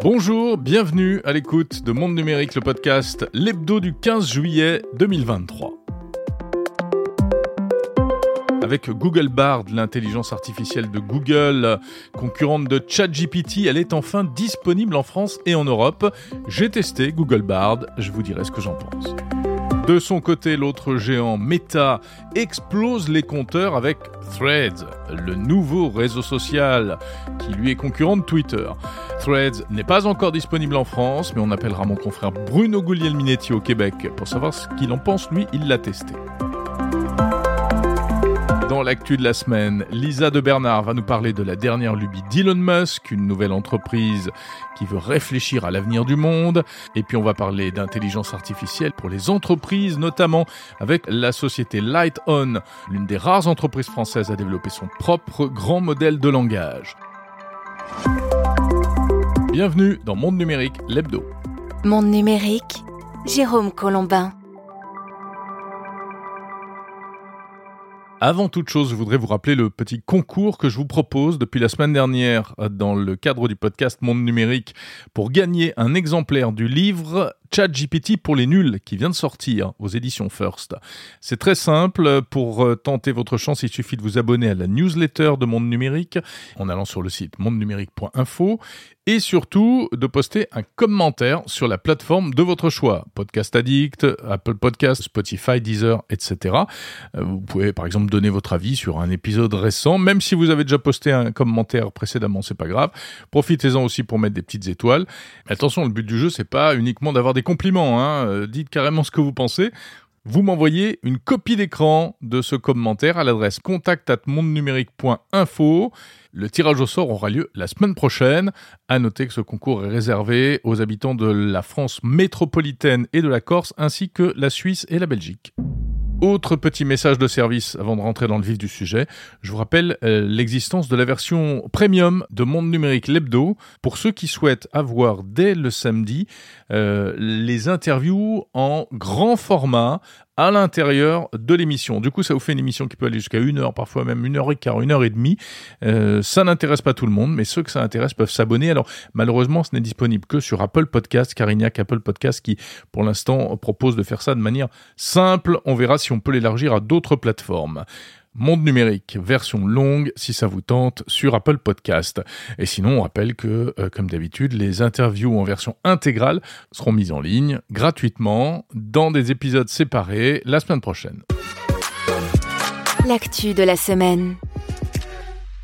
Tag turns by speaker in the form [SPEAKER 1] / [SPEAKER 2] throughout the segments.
[SPEAKER 1] Bonjour, bienvenue à l'écoute de Monde Numérique, le podcast, l'hebdo du 15 juillet 2023. Avec Google Bard, l'intelligence artificielle de Google, concurrente de ChatGPT, elle est enfin disponible en France et en Europe. J'ai testé Google Bard, je vous dirai ce que j'en pense. De son côté, l'autre géant Meta explose les compteurs avec Threads, le nouveau réseau social qui lui est concurrent de Twitter. Threads n'est pas encore disponible en France, mais on appellera mon confrère Bruno Guglielminetti au Québec pour savoir ce qu'il en pense. Lui, il l'a testé. Dans l'actu de la semaine, Lisa de Bernard va nous parler de la dernière lubie d'Elon Musk, une nouvelle entreprise qui veut réfléchir à l'avenir du monde. Et puis on va parler d'intelligence artificielle pour les entreprises, notamment avec la société Light On, l'une des rares entreprises françaises à développer son propre grand modèle de langage. Bienvenue dans Monde Numérique, l'hebdo.
[SPEAKER 2] Monde Numérique, Jérôme Colombin.
[SPEAKER 1] Avant toute chose, je voudrais vous rappeler le petit concours que je vous propose depuis la semaine dernière dans le cadre du podcast Monde Numérique pour gagner un exemplaire du livre ChatGPT pour les nuls qui vient de sortir aux éditions First. C'est très simple. Pour euh, tenter votre chance, il suffit de vous abonner à la newsletter de Monde Numérique en allant sur le site mondenumérique.info et surtout de poster un commentaire sur la plateforme de votre choix. Podcast Addict, Apple Podcast, Spotify, Deezer, etc. Euh, vous pouvez par exemple donner votre avis sur un épisode récent, même si vous avez déjà posté un commentaire précédemment, c'est pas grave. Profitez-en aussi pour mettre des petites étoiles. attention, le but du jeu, c'est pas uniquement d'avoir des compliments. Hein. Euh, dites carrément ce que vous pensez. Vous m'envoyez une copie d'écran de ce commentaire à l'adresse contact@mondenumérique.info. Le tirage au sort aura lieu la semaine prochaine. À noter que ce concours est réservé aux habitants de la France métropolitaine et de la Corse, ainsi que la Suisse et la Belgique. Autre petit message de service avant de rentrer dans le vif du sujet. Je vous rappelle euh, l'existence de la version premium de Monde Numérique l'hebdo pour ceux qui souhaitent avoir dès le samedi euh, les interviews en grand format à l'intérieur de l'émission. Du coup, ça vous fait une émission qui peut aller jusqu'à une heure, parfois même une heure et quart, une heure et demie. Euh, ça n'intéresse pas tout le monde, mais ceux que ça intéresse peuvent s'abonner. Alors, malheureusement, ce n'est disponible que sur Apple Podcast, car il n'y a qu'Apple Podcast qui, pour l'instant, propose de faire ça de manière simple. On verra si on peut l'élargir à d'autres plateformes. Monde numérique, version longue, si ça vous tente, sur Apple Podcast. Et sinon, on rappelle que, euh, comme d'habitude, les interviews en version intégrale seront mises en ligne gratuitement dans des épisodes séparés la semaine prochaine.
[SPEAKER 2] L'actu de la semaine.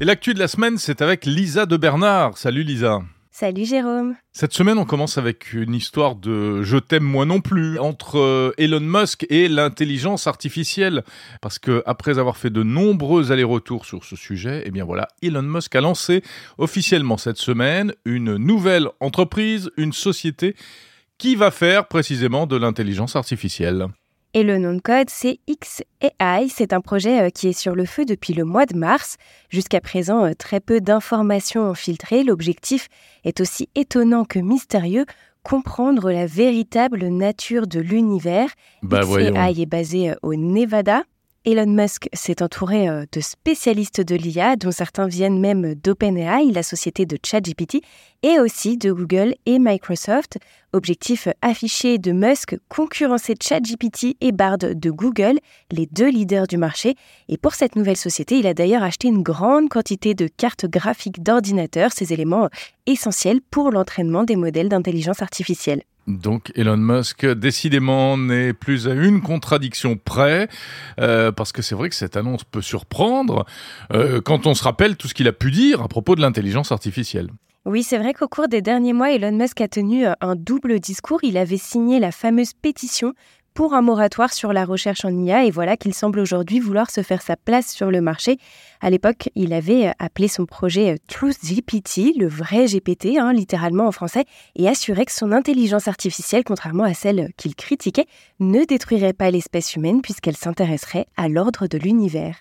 [SPEAKER 1] Et l'actu de la semaine, c'est avec Lisa de Bernard. Salut Lisa.
[SPEAKER 3] Salut Jérôme.
[SPEAKER 1] Cette semaine, on commence avec une histoire de je t'aime moi non plus entre euh, Elon Musk et l'intelligence artificielle. Parce que après avoir fait de nombreux allers-retours sur ce sujet, eh bien voilà, Elon Musk a lancé officiellement cette semaine une nouvelle entreprise, une société qui va faire précisément de l'intelligence artificielle.
[SPEAKER 3] Et le nom de code, c'est XAI. C'est un projet euh, qui est sur le feu depuis le mois de mars. Jusqu'à présent, euh, très peu d'informations ont filtré. L'objectif est aussi étonnant que mystérieux comprendre la véritable nature de l'univers.
[SPEAKER 1] Bah,
[SPEAKER 3] XAI est basé euh, au Nevada. Elon Musk s'est entouré euh, de spécialistes de l'IA, dont certains viennent même d'OpenAI, la société de ChatGPT, et aussi de Google et Microsoft. Objectif affiché de Musk, concurrencer ChatGPT et Bard de Google, les deux leaders du marché. Et pour cette nouvelle société, il a d'ailleurs acheté une grande quantité de cartes graphiques d'ordinateurs, ces éléments essentiels pour l'entraînement des modèles d'intelligence artificielle.
[SPEAKER 1] Donc Elon Musk, décidément, n'est plus à une contradiction près, euh, parce que c'est vrai que cette annonce peut surprendre euh, quand on se rappelle tout ce qu'il a pu dire à propos de l'intelligence artificielle.
[SPEAKER 3] Oui, c'est vrai qu'au cours des derniers mois, Elon Musk a tenu un double discours. Il avait signé la fameuse pétition pour un moratoire sur la recherche en IA et voilà qu'il semble aujourd'hui vouloir se faire sa place sur le marché. À l'époque, il avait euh, appelé son projet euh, Truth GPT, le vrai GPT, hein, littéralement en français, et assuré que son intelligence artificielle, contrairement à celle qu'il critiquait, ne détruirait pas l'espèce humaine puisqu'elle s'intéresserait à l'ordre de l'univers.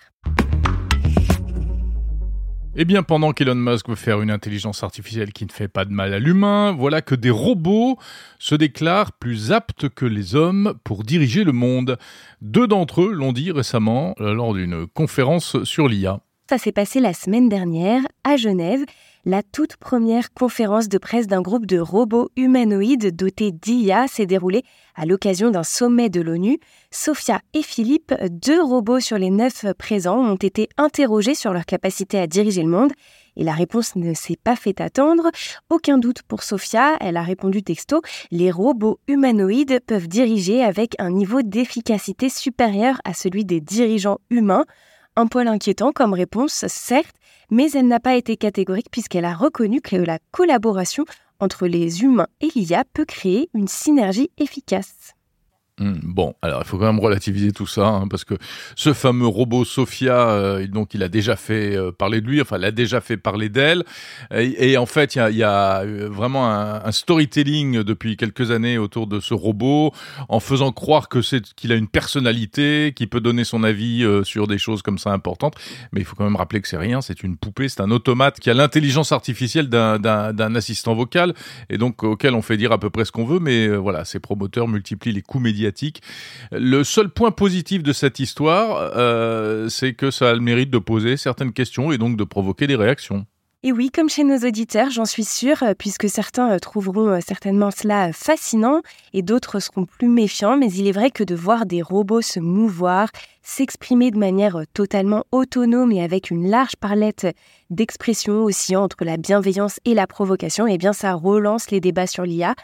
[SPEAKER 1] Eh bien, pendant qu'Elon Musk veut faire une intelligence artificielle qui ne fait pas de mal à l'humain, voilà que des robots se déclarent plus aptes que les hommes pour diriger le monde. Deux d'entre eux l'ont dit récemment euh, lors d'une conférence sur l'IA.
[SPEAKER 3] Ça s'est passé la semaine dernière à Genève. La toute première conférence de presse d'un groupe de robots humanoïdes dotés d'IA s'est déroulée à l'occasion d'un sommet de l'ONU. Sophia et Philippe, deux robots sur les neuf présents, ont été interrogés sur leur capacité à diriger le monde. Et la réponse ne s'est pas fait attendre. Aucun doute pour Sophia, elle a répondu texto, les robots humanoïdes peuvent diriger avec un niveau d'efficacité supérieur à celui des dirigeants humains. Un poil inquiétant comme réponse, certes, mais elle n'a pas été catégorique puisqu'elle a reconnu que la collaboration entre les humains et l'IA peut créer une synergie efficace.
[SPEAKER 1] Hmm, bon, alors il faut quand même relativiser tout ça, hein, parce que ce fameux robot Sophia, euh, donc il a déjà fait euh, parler de lui, enfin il a déjà fait parler d'elle, et, en fait il y a, euh, vraiment un, storytelling depuis quelques années autour de ce robot, en faisant croire que c'est qu'il a une personnalité, qui peut donner son avis sur des choses comme ça importantes, mais il faut quand même rappeler que c'est rien, c'est une poupée, c'est un automate qui a l'intelligence artificielle d'un assistant vocal, et donc auquel on fait dire à peu près ce qu'on veut, mais voilà, ses promoteurs multiplient les coûts le seul point positif de cette histoire, euh, c'est que ça a le mérite de poser certaines questions et donc de provoquer des réactions.
[SPEAKER 3] Et oui, comme chez nos auditeurs, j'en suis sûre, euh, puisque certains euh, trouveront certainement cela fascinant et d'autres seront plus méfiants, mais il est vrai que de voir des robots se mouvoir, s'exprimer de manière totalement autonome et avec une large palette d'expressions aussi entre la bienveillance et la provocation, eh bien ça relance les débats sur l'IA.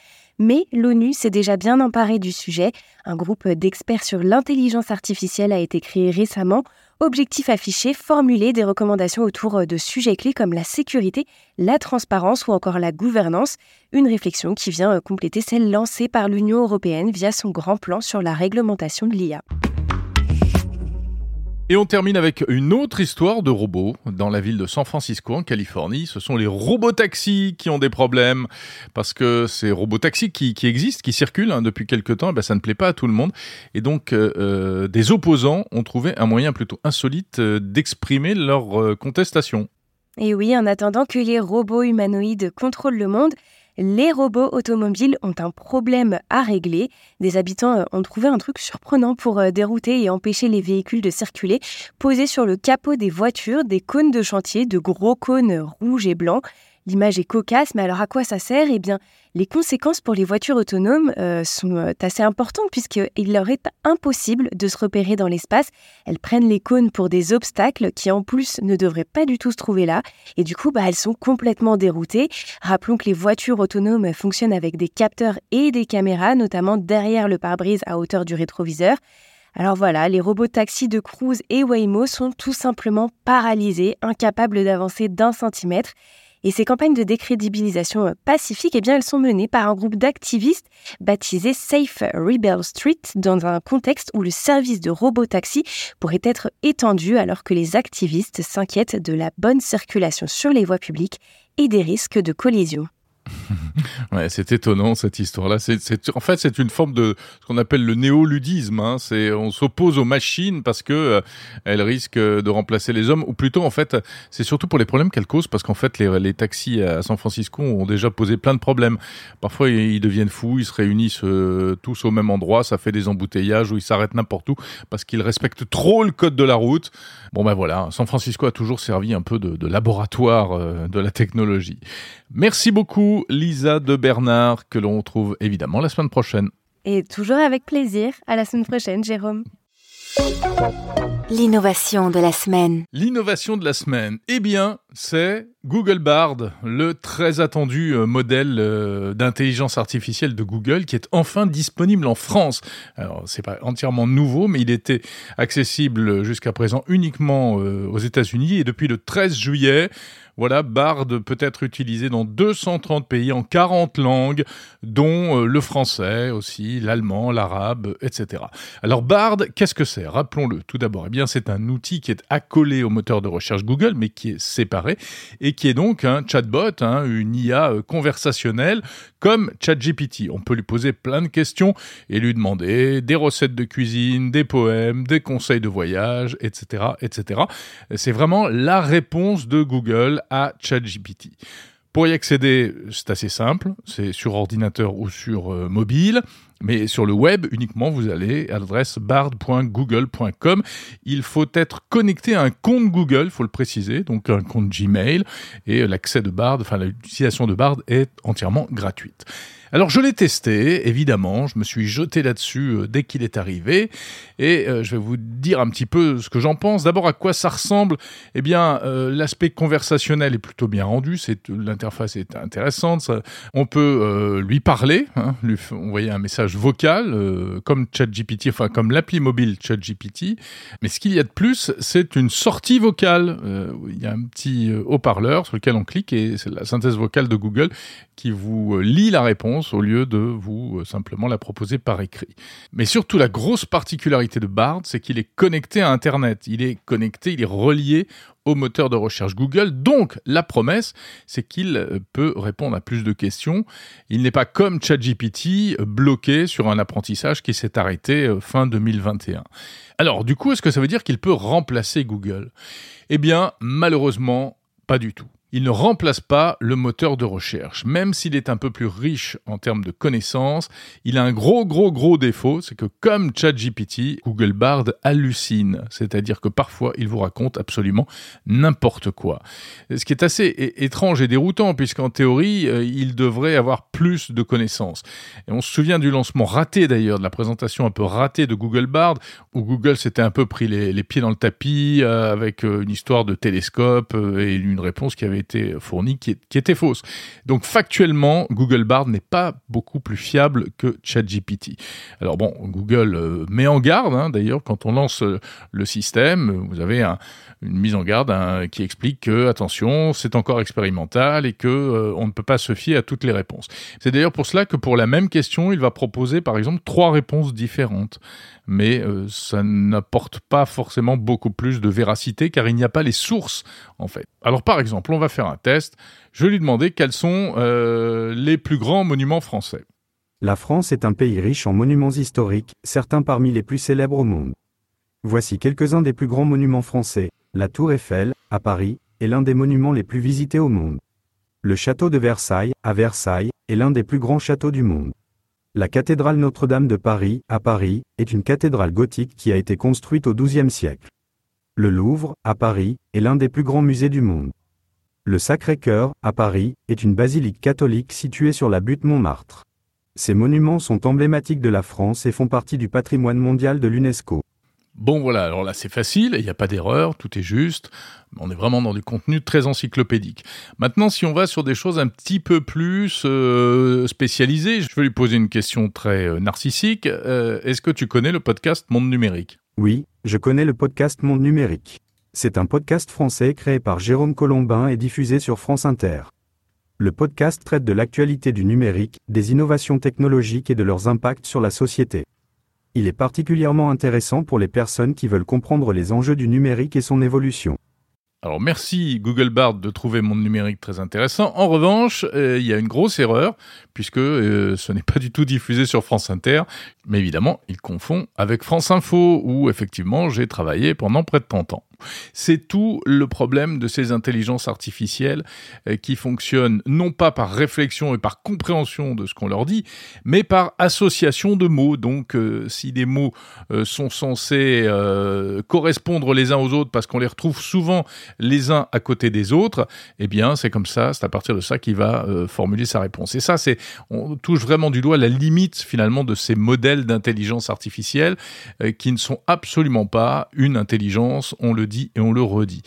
[SPEAKER 3] Mais l'ONU s'est déjà bien emparé du sujet. Un groupe d'experts sur l'intelligence artificielle a été créé récemment. Objectif affiché, formuler des recommandations autour de sujets clés comme la sécurité, la transparence ou encore la gouvernance. Une réflexion qui vient compléter celle lancée par l'Union européenne via son grand plan sur la réglementation de l'IA.
[SPEAKER 1] Et on termine avec une autre histoire de robots dans la ville de San Francisco en Californie. Ce sont les robots taxis qui ont des problèmes parce que ces robots taxis qui, existent, qui circulent hein, depuis quelques temps, eh ben, ça ne plaît pas à tout le monde. Et donc euh, euh, des opposants ont trouvé un moyen plutôt insolite euh, d'exprimer leur contestation.
[SPEAKER 3] Et oui, en attendant que les robots humanoïdes contrôlent le monde, les robots automobiles ont un problème à régler. Des habitants euh, ont trouvé un truc surprenant pour euh, dérouter et empêcher les véhicules de circuler. Posés sur le capot des voitures, des cônes de chantier, de gros cônes rouges et blancs. L'image est cocasse, mais alors à quoi ça sert? Eh bien, les conséquences pour les voitures autonomes euh, sont euh, assez importantes puisqu'il leur est impossible de se repérer dans l'espace. Elles prennent les cônes pour des obstacles qui en plus ne devraient pas du tout se trouver là et du coup bah, elles sont complètement déroutées. Rappelons que les voitures autonomes fonctionnent avec des capteurs et des caméras, notamment derrière le pare-brise à hauteur du rétroviseur. Alors voilà, les robots taxis de Cruise et Waymo sont tout simplement paralysés, incapables d'avancer d'un centimètre. Et ces campagnes de décrédibilisation euh, pacifique, eh bien, elles sont menées par un groupe d'activistes baptisé Safe Rebel Street dans un contexte où le service de robotaxi pourrait être étendu alors que les activistes s'inquiètent de la bonne circulation sur les voies publiques et des risques de collision.
[SPEAKER 1] c'est étonnant cette histoire-là. C'est, en fait, c'est une forme de ce qu'on appelle le néoludisme. Hein. On s'oppose aux machines parce que euh, elles risquent de remplacer les hommes, ou plutôt, en fait, c'est surtout pour les problèmes qu'elles causent, parce qu'en fait, les, taxis à San Francisco ont déjà posé plein de problèmes. Parfois, ils deviennent fous, ils se réunissent euh, tous au même endroit, ça fait des embouteillages où ils s'arrêtent n'importe où parce qu'ils respectent trop le code de la route. Bon ben voilà, San Francisco a toujours servi un peu de, de laboratoire euh, de la technologie. Merci beaucoup, Lisa de Bernard, que l'on retrouve évidemment la semaine prochaine.
[SPEAKER 3] Et toujours avec plaisir. À la semaine prochaine, Jérôme.
[SPEAKER 2] L'innovation de la semaine.
[SPEAKER 1] L'innovation de la semaine. Eh bien, c'est Google Bard, le très attendu euh, modèle euh, d'intelligence artificielle de Google qui est enfin disponible en France. Alors, c'est pas entièrement nouveau, mais il était accessible jusqu'à présent uniquement euh, aux États-Unis et depuis le 13 juillet, voilà, Bard peut être utilisé dans 230 pays en 40 langues, dont le français aussi, l'allemand, l'arabe, etc. Alors Bard, qu'est-ce que c'est? Rappelons-le tout d'abord. Eh bien, c'est un outil qui est accolé au moteur de recherche Google, mais qui est séparé et qui est donc un chatbot, hein, une IA euh, conversationnelle comme ChatGPT. On peut lui poser plein de questions et lui demander des recettes de cuisine, des poèmes, des conseils de voyage, etc., etc. C'est vraiment la réponse de Google à ChatGPT. Pour y accéder, c'est assez simple, c'est sur ordinateur ou sur euh, mobile. Mais sur le web, uniquement, vous allez à l'adresse bard.google.com. Il faut être connecté à un compte Google, il faut le préciser, donc un compte Gmail. Et l'accès de Bard, enfin l'utilisation de Bard est entièrement gratuite. Alors je l'ai testé, évidemment, je me suis jeté là-dessus euh, dès qu'il est arrivé, et euh, je vais vous dire un petit peu ce que j'en pense. D'abord à quoi ça ressemble? Eh bien, euh, l'aspect conversationnel est plutôt bien rendu, c'est l'interface est intéressante, on peut lui parler, hein, lui envoyer un message vocal, comme ChatGPT, enfin comme l'appli mobile ChatGPT, mais ce qu'il y a de plus, c'est une sortie vocale. il y a un petit haut-parleur sur lequel on clique, et c'est la synthèse vocale de Google qui vous lit la réponse au lieu de vous euh, simplement la proposer par écrit. Mais surtout, la grosse particularité de Bard, c'est qu'il est connecté à Internet. Il est connecté, il est relié au moteur de recherche Google. Donc, la promesse, c'est qu'il euh, peut répondre à plus de questions. Il n'est pas comme ChatGPT euh, bloqué sur un apprentissage qui s'est arrêté fin 2021. Alors, du coup, est-ce que ça veut dire qu'il peut remplacer Google? Eh bien, malheureusement, pas du tout. Il ne remplace pas le moteur de recherche. Même s'il est un peu plus riche en termes de connaissances, il a un gros, gros, gros défaut, c'est que comme ChatGPT, Google Bard hallucine. C'est-à-dire que parfois, il vous raconte absolument n'importe quoi. Ce qui est assez étrange et déroutant, puisqu'en théorie, euh, il devrait avoir plus de connaissances. Et on se souvient du lancement raté d'ailleurs, de la présentation un peu ratée de Google Bard, où Google s'était un peu pris les, pieds dans le tapis euh, avec euh, une histoire de télescope et une réponse qui avait été fournie qui, était fausse. Donc factuellement, Google Bard n'est pas beaucoup plus fiable que ChatGPT. Alors bon, Google euh, met en garde, hein, d'ailleurs, quand on lance euh, le système, vous avez une mise en garde hein, qui explique que, attention, c'est encore expérimental et que euh, on ne peut pas se fier à toutes les réponses. C'est d'ailleurs pour cela que pour la même question, il va proposer par exemple trois réponses différentes mais euh, ça n'apporte pas forcément beaucoup plus de véracité car il n'y a pas les sources en fait. Alors par exemple, on va faire un test. Je lui demander quels sont euh, les plus grands monuments français.
[SPEAKER 4] La France est un pays riche en monuments historiques, certains parmi les plus célèbres au monde. Voici quelques-uns des plus grands monuments français. La Tour Eiffel, à Paris, est l'un des monuments les plus visités au monde. Le château de Versailles, à Versailles, est l'un des plus grands châteaux du monde. La cathédrale Notre-Dame de Paris, à Paris, est une cathédrale gothique qui a été construite au XIIe siècle. Le Louvre, à Paris, est l'un des plus grands musées du monde. Le Sacré-Cœur, à Paris, est une basilique catholique située sur la butte Montmartre. Ces monuments sont emblématiques de la France et font partie du patrimoine mondial de l'UNESCO.
[SPEAKER 1] Bon voilà, alors là c'est facile, il n'y a pas d'erreur, tout est juste. On est vraiment dans du contenu très encyclopédique. Maintenant, si on va sur des choses un petit peu plus euh, spécialisées, je vais lui poser une question très euh, narcissique. Euh, est-ce que tu connais le podcast Monde Numérique?
[SPEAKER 4] Oui, je connais le podcast Monde Numérique. C'est un podcast français créé par Jérôme Colombin et diffusé sur France Inter. Le podcast traite de l'actualité du numérique, des innovations technologiques et de leurs impacts sur la société. Il est particulièrement intéressant pour les personnes qui veulent comprendre les enjeux du numérique et son évolution.
[SPEAKER 1] Alors merci Google Bard de trouver mon numérique très intéressant. En revanche, euh, il y a une grosse erreur puisque euh, ce n'est pas du tout diffusé sur France Inter, mais évidemment, il confond avec France Info où effectivement j'ai travaillé pendant près de 30 ans. C'est tout le problème de ces intelligences artificielles euh, qui fonctionnent non pas par réflexion et par compréhension de ce qu'on leur dit, mais par association de mots. Donc euh, si des mots euh, sont censés correspondre les uns aux autres parce qu'on les retrouve souvent les uns à côté des autres, eh bien c'est comme ça, c'est à partir de ça qu'il va formuler sa réponse. Et ça, c'est on touche vraiment du doigt la limite finalement de ces modèles d'intelligence artificielle qui ne sont absolument pas une intelligence, on le dit et on le redit.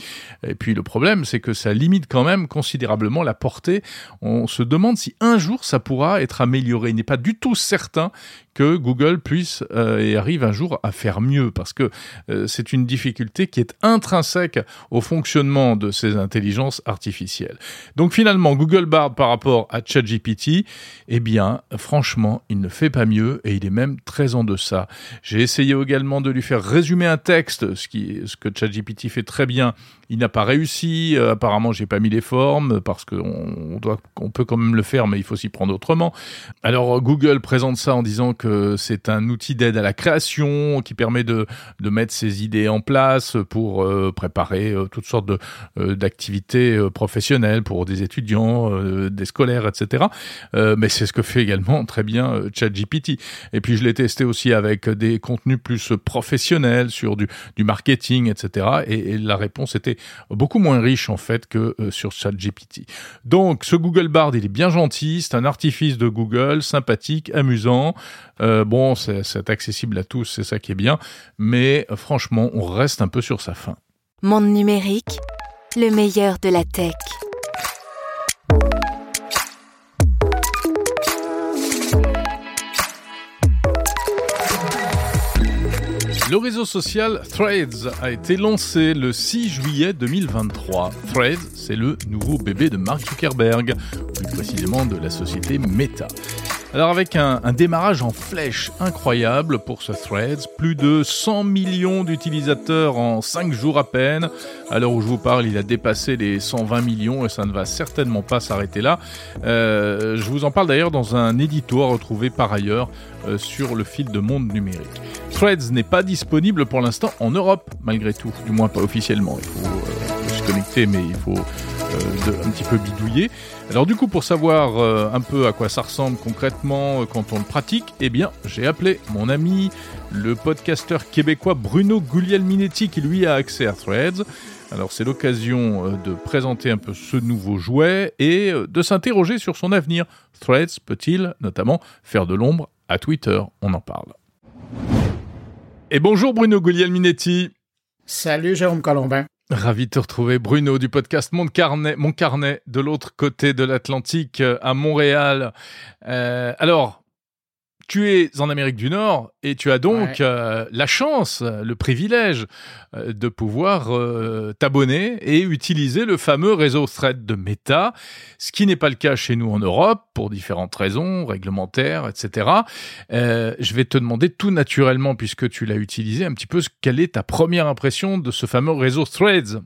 [SPEAKER 1] Et puis le problème, c'est que ça limite quand même considérablement la portée. On se demande si un jour ça pourra être amélioré. Il n'est pas du tout certain que Google puisse euh, et arrive un jour à faire mieux parce que euh, c'est une difficulté qui est intrinsèque au fonctionnement de ces intelligences artificielles. Donc finalement, Google Bard par rapport à ChatGPT, eh bien, franchement, il ne fait pas mieux et il est même très en deçà. J'ai essayé également de lui faire résumer un texte, ce, qui, ce que ChatGPT fait très bien. Il n'a pas réussi. Euh, apparemment, j'ai pas mis les formes parce qu'on on peut quand même le faire, mais il faut s'y prendre autrement. Alors Google présente ça en disant euh, c'est un outil d'aide à la création qui permet de, mettre ses idées en place pour euh, préparer euh, toutes sortes d'activités professionnelles pour des étudiants, des scolaires, etc. mais c'est ce que fait également très bien ChatGPT. Et puis je l'ai testé aussi avec des contenus plus professionnels sur du, marketing, etc. Et, et, la réponse était beaucoup moins riche en fait que sur ChatGPT. Donc ce Google Bard, il est bien gentil, c'est un artifice de Google, sympathique, amusant. Euh, bon, c'est accessible à tous, c'est ça qui est bien, mais euh, franchement, on reste un peu sur sa fin.
[SPEAKER 2] Monde numérique, le meilleur de la tech.
[SPEAKER 1] Le réseau social Threads a été lancé le 6 juillet 2023. Threads, c'est le nouveau bébé de Mark Zuckerberg, plus précisément de la société Meta. Alors avec un, démarrage en flèche incroyable pour ce Threads, plus de 100 millions d'utilisateurs en 5 jours à peine. À l'heure où je vous parle, il a dépassé les 120 millions et ça ne va certainement pas s'arrêter là. Euh, je vous en parle d'ailleurs dans un édito à retrouver par ailleurs euh, sur le fil de monde numérique. Threads n'est pas disponible pour l'instant en Europe, malgré tout, du moins pas officiellement. Il faut euh, se connecter, mais il faut un petit peu bidouiller. Alors du coup, pour savoir euh, un peu à quoi ça ressemble concrètement euh, quand on le pratique, eh bien, j'ai appelé mon ami, le podcasteur québécois Bruno Guglielminetti, qui lui a accès à Threads. Alors c'est l'occasion euh, de présenter un peu ce nouveau jouet et de s'interroger sur son avenir. Threads peut-il notamment faire de l'ombre à Twitter? On en parle. Et bonjour Bruno Guglielminetti.
[SPEAKER 5] Salut Jérôme Colombin.
[SPEAKER 1] Ravi de te retrouver, Bruno, du podcast Mon Carnet, Mon Carnet de l'autre côté de l'Atlantique, euh, à Montréal. Euh, alors, tu es en Amérique du Nord et tu as donc euh, la chance, le privilège euh, de pouvoir euh, t'abonner et utiliser le fameux réseau Thread de Meta, ce qui n'est pas le cas chez nous en Europe pour différentes raisons réglementaires, etc. je vais te demander tout naturellement, puisque tu l'as utilisé, un petit peu quelle est ta première impression de ce fameux réseau Threads?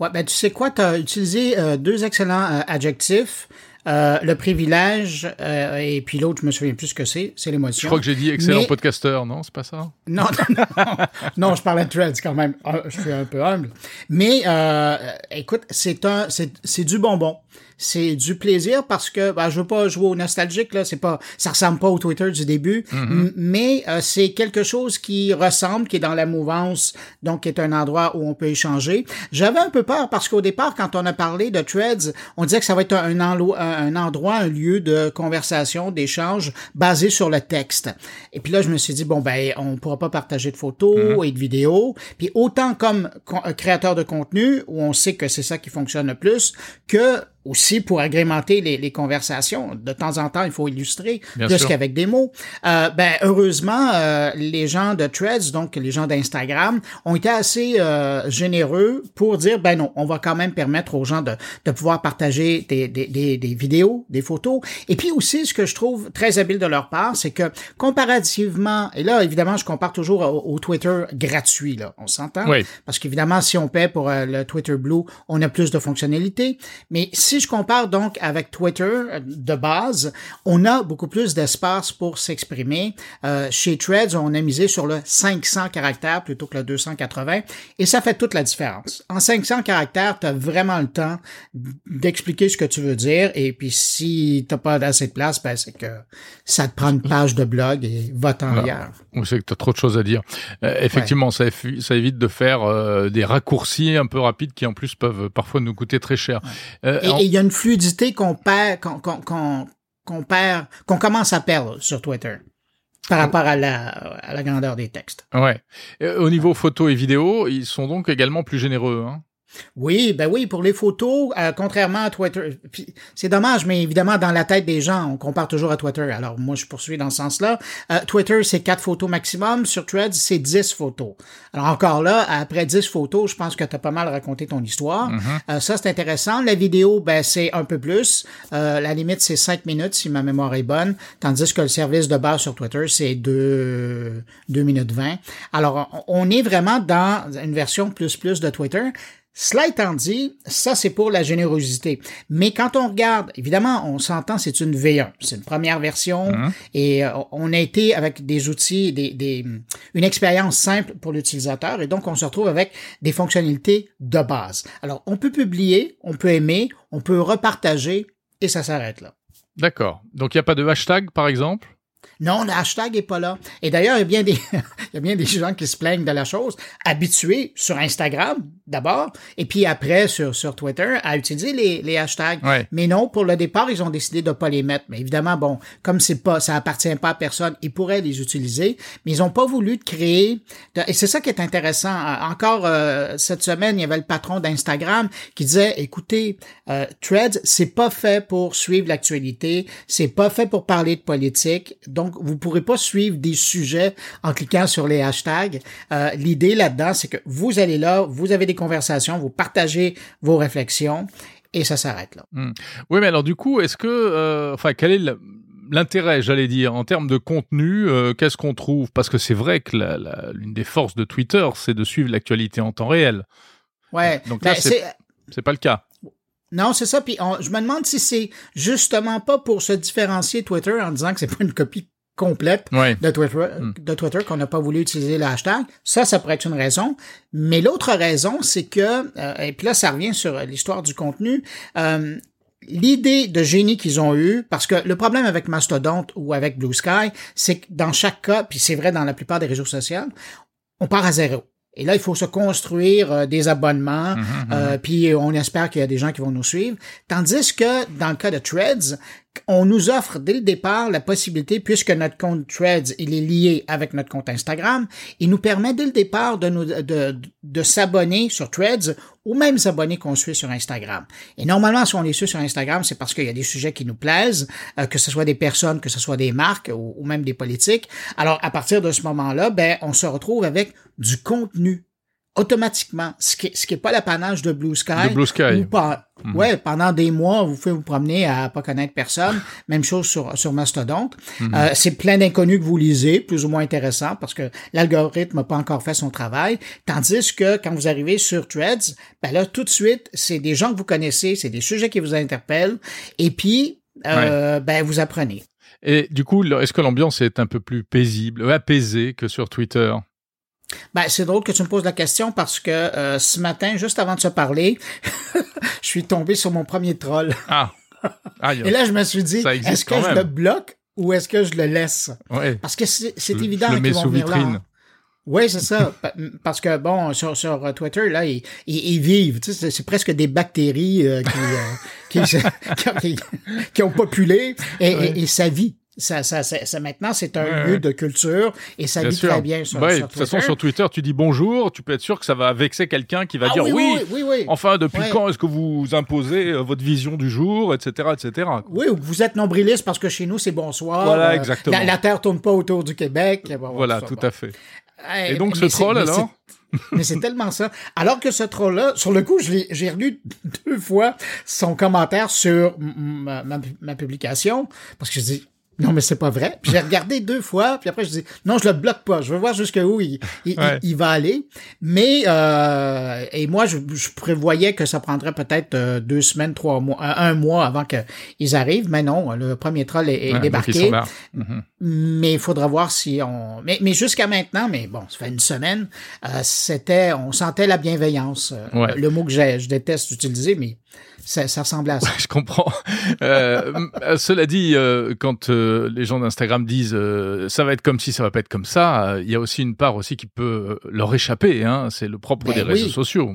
[SPEAKER 5] Ouais, ben tu sais quoi, tu as utilisé deux excellents adjectifs. Euh, le privilège, euh, et puis l'autre, je me souviens plus ce que c'est, c'est l'émotion.
[SPEAKER 1] Je crois que j'ai dit excellent podcasteur, non? C'est pas ça?
[SPEAKER 5] Non, non, non. non, je parlais de Threads quand même. Ah, je suis un peu humble. Mais, euh, écoute, c'est un, c'est du bonbon c'est du plaisir parce que ben, je veux pas jouer au nostalgique là, c'est pas ça ressemble pas au Twitter du début, mm-hmm. mais euh, c'est quelque chose qui ressemble, qui est dans la mouvance, donc qui est un endroit où on peut échanger. J'avais un peu peur parce qu'au départ, quand on a parlé de Threads, on disait que ça va être un, un endroit, un lieu de conversation, d'échange basé sur le texte. Et puis là, je me suis dit bon ben, on pourra pas partager de photos mm-hmm. et de vidéos. Puis autant comme créateur de contenu où on sait que c'est ça qui fonctionne le plus que aussi pour agrémenter les, les, conversations. De temps en temps, il faut illustrer plus qu'avec des mots. Euh, ben heureusement, euh, les gens de Threads, donc les gens d'Instagram, ont été assez euh, généreux pour dire ben non, on va quand même permettre aux gens de, de pouvoir partager des, des, des, des, vidéos, des photos. Et puis aussi, ce que je trouve très habile de leur part, c'est que comparativement, et là évidemment, je compare toujours au, Twitter gratuit, là, on s'entend,
[SPEAKER 1] oui.
[SPEAKER 5] parce qu'évidemment, si on paie pour le Twitter Blue, on a plus de fonctionnalités. Mais si si je compare donc avec Twitter de base, on a beaucoup plus d'espace pour s'exprimer. Euh, chez Threads, on a misé sur le 500 caractères plutôt que le 280 et ça fait toute la différence. En 500 caractères, tu as vraiment le temps d'expliquer ce que tu veux dire et puis si t'as pas assez de place, ben c'est que ça te prend une page de blog et va-t'en ailleurs.
[SPEAKER 1] C'est que tu as trop de choses à dire. Euh, effectivement, ça, ça, évite de faire euh, des raccourcis un peu rapides qui en plus peuvent parfois nous coûter très cher.
[SPEAKER 5] Euh, et il y a une fluidité qu'on perd, qu'on perd, qu'on commence à perdre sur Twitter par rapport à la, à la grandeur des textes.
[SPEAKER 1] Ouais. au niveau photo et vidéo, ils sont donc également plus généreux. Hein
[SPEAKER 5] oui, ben oui, pour les photos, euh, contrairement à Twitter, c'est dommage, mais évidemment, dans la tête des gens, on compare toujours à Twitter. Alors, moi, je poursuis dans ce sens-là. Euh, Twitter, c'est 4 photos maximum. Sur Threads, c'est 10 photos. Alors, encore là, après 10 photos, je pense que tu as pas mal raconté ton histoire. Mm-hmm. Euh, ça, c'est intéressant. La vidéo, ben, c'est un peu plus. la limite, c'est 5 minutes, si ma mémoire est bonne. Tandis que le service de base sur Twitter, c'est 2, 2 minutes 20. Alors, on est vraiment dans une version plus plus de Twitter Cela étant dit, ça c'est pour la générosité. Mais quand on regarde, évidemment, on s'entend, c'est une V1, c'est une première version
[SPEAKER 1] Mhm.
[SPEAKER 5] et euh, on a été avec des outils, des, des, une expérience simple pour l'utilisateur et donc on se retrouve avec des fonctionnalités de base. Alors on peut publier, on peut aimer, on peut repartager et ça s'arrête là.
[SPEAKER 1] D'accord. Donc il n'y a pas de hashtag, par exemple?
[SPEAKER 5] Non, le hashtag est pas là. Et d'ailleurs, il y a bien des, il y a bien des gens qui se plaignent de la chose, habitués sur Instagram d'abord, et puis après sur, sur Twitter à utiliser les, les hashtags.
[SPEAKER 1] Ouais.
[SPEAKER 5] Mais non, pour le départ, ils ont décidé de pas les mettre. Mais évidemment, bon, comme c'est pas, ça appartient pas à personne, ils pourraient les utiliser, mais ils ont pas voulu de créer. de- et c'est ça qui est intéressant. Encore euh, cette semaine, il y avait le patron d'Instagram qui disait, écoutez, euh, Threads, c'est pas fait pour suivre l'actualité, c'est pas fait pour parler de politique, donc vous pourrez pas suivre des sujets en cliquant sur les hashtags. Euh, L'idée là-dedans, c'est que vous allez là, vous avez des conversations, vous partagez vos réflexions et ça s'arrête là.
[SPEAKER 1] Oui, mais alors du coup, est-ce que, euh, enfin, quel est le- l'intérêt, j'allais dire, en termes de contenu euh, Qu'est-ce qu'on trouve? Parce que c'est vrai que l'une des forces de Twitter, c'est de suivre l'actualité en temps réel.
[SPEAKER 5] Ouais.
[SPEAKER 1] Donc
[SPEAKER 5] Ben,
[SPEAKER 1] là, C'est pas le cas.
[SPEAKER 5] Non, c'est ça. Puis on- je me demande si c'est justement pas pour se différencier Twitter en disant que c'est pas une copie complète
[SPEAKER 1] Ouais.
[SPEAKER 5] de Twitter,
[SPEAKER 1] Hmm.
[SPEAKER 5] de Twitter qu'on n'a pas voulu utiliser le hashtag. Ça, ça pourrait être une raison. Mais l'autre raison, c'est que, euh, et puis là, ça revient sur l'histoire du contenu. euh, L'idée de génie qu'ils ont eue, parce que le problème avec Mastodon ou avec Blue Sky, c'est que dans chaque cas, puis c'est vrai dans la plupart des réseaux sociaux, on part à zéro. Et là, il faut se construire euh, des abonnements,
[SPEAKER 1] Mhm,
[SPEAKER 5] euh, puis on espère qu'il y a des gens qui vont nous suivre. Tandis que dans le cas de Threads, on nous offre dès le départ la possibilité, puisque notre compte Threads il est lié avec notre compte Instagram, il nous permet dès le départ de s'abonner sur Threads ou même s'abonner qu'on suit sur Instagram. Et normalement, si on les suit sur Instagram, c'est parce qu'il y a des sujets qui nous plaisent, euh, que ce soit des personnes, que ce soit des marques ou, ou même des politiques. Alors, à partir de ce moment-là, ben, on se retrouve avec du contenu automatiquement, ce qui, ce qui est pas l'apanage de Blue Sky.
[SPEAKER 1] De Blue Sky.
[SPEAKER 5] Ou pas,
[SPEAKER 1] Mhm.
[SPEAKER 5] Ouais, pendant des mois, vous pouvez vous promener à pas connaître personne. Même chose sur, sur Mastodon.
[SPEAKER 1] Mhm.
[SPEAKER 5] Euh, c'est plein d'inconnus que vous lisez, plus ou moins intéressant, parce que l'algorithme n'a pas encore fait son travail. Tandis que quand vous arrivez sur Threads, ben là, tout de suite, c'est des gens que vous connaissez, c'est des sujets qui vous interpellent, et puis, euh, ben, vous apprenez.
[SPEAKER 1] Et du coup, est-ce que l'ambiance est un peu plus paisible, euh, apaisée que sur Twitter?
[SPEAKER 5] Ben, c'est drôle que tu me poses la question parce que euh, ce matin, juste avant de se parler, je suis tombé sur mon premier troll.
[SPEAKER 1] Ah, ah
[SPEAKER 5] Et là, je me suis dit, est-ce que je le bloque ou est-ce que je le laisse?
[SPEAKER 1] ouais.
[SPEAKER 5] Parce que c'est évident qu'ils vont
[SPEAKER 1] sous
[SPEAKER 5] venir
[SPEAKER 1] vitrine.
[SPEAKER 5] là. Oui, c'est ça. Pa- Parce que, bon, sur, sur Twitter, là, ils, ils, ils vivent. Tu sais, c'est- presque des bactéries euh, qui, euh, qui, qui ont populé et,
[SPEAKER 1] Ouais.
[SPEAKER 5] et, et ça vit. Ça, ça, ça, ça- maintenant, c'est un
[SPEAKER 1] Ouais,
[SPEAKER 5] lieu de culture et ça vit
[SPEAKER 1] sûr.
[SPEAKER 5] très bien sur,
[SPEAKER 1] Ouais,
[SPEAKER 5] sur
[SPEAKER 1] de toute façon,
[SPEAKER 5] Twitter.
[SPEAKER 1] sur Twitter, tu dis bonjour, tu peux être sûr que ça va vexer quelqu'un qui va
[SPEAKER 5] Ah
[SPEAKER 1] dire
[SPEAKER 5] oui,
[SPEAKER 1] oui,
[SPEAKER 5] oui,
[SPEAKER 1] enfin, depuis
[SPEAKER 5] Ouais.
[SPEAKER 1] quand est-ce que vous imposez euh, votre vision du jour, etc., etc.
[SPEAKER 5] Oui, ou que vous êtes nombriliste parce que chez nous, c'est bonsoir.
[SPEAKER 1] Voilà,
[SPEAKER 5] Euh,
[SPEAKER 1] exactement.
[SPEAKER 5] La, la Terre tourne pas autour du Québec. Bon,
[SPEAKER 1] Voilà, tout
[SPEAKER 5] bon.
[SPEAKER 1] à fait. Et donc, ce troll, alors?
[SPEAKER 5] Mais c'est tellement ça. Alors que ce troll-là, sur le coup, j'ai relu deux fois son commentaire sur m- ma, ma- ma publication, parce que je dis, non, mais c'est pas vrai. Puis j'ai regardé deux fois, puis après je dis, non, je le bloque pas. Je veux voir jusqu'où il, il,
[SPEAKER 1] Ouais.
[SPEAKER 5] il- il va aller. Mais, euh, et moi, je, je prévoyais que ça prendrait peut-être euh, deux semaines, trois mois, un, un mois avant qu'ils arrivent. Mais non, le premier troll est, est
[SPEAKER 1] Ouais, donc
[SPEAKER 5] débarqué.
[SPEAKER 1] Mhm.
[SPEAKER 5] Mais il faudra voir si on. Mais, mais jusqu'à maintenant, mais bon, ça fait une semaine, euh, c'était, on sentait la bienveillance. Euh,
[SPEAKER 1] Ouais.
[SPEAKER 5] Le mot que j'ai- je déteste utiliser, mais ça, ça ressemblait à ça.
[SPEAKER 1] Je comprends. Euh, m- cela dit, euh, quand euh, les gens d'Instagram disent euh, ça va être comme si ça va pas être comme ça, euh, il y a aussi une part aussi qui peut euh, leur échapper. Hein. C'est le propre
[SPEAKER 5] Ben
[SPEAKER 1] des
[SPEAKER 5] oui.
[SPEAKER 1] réseaux sociaux.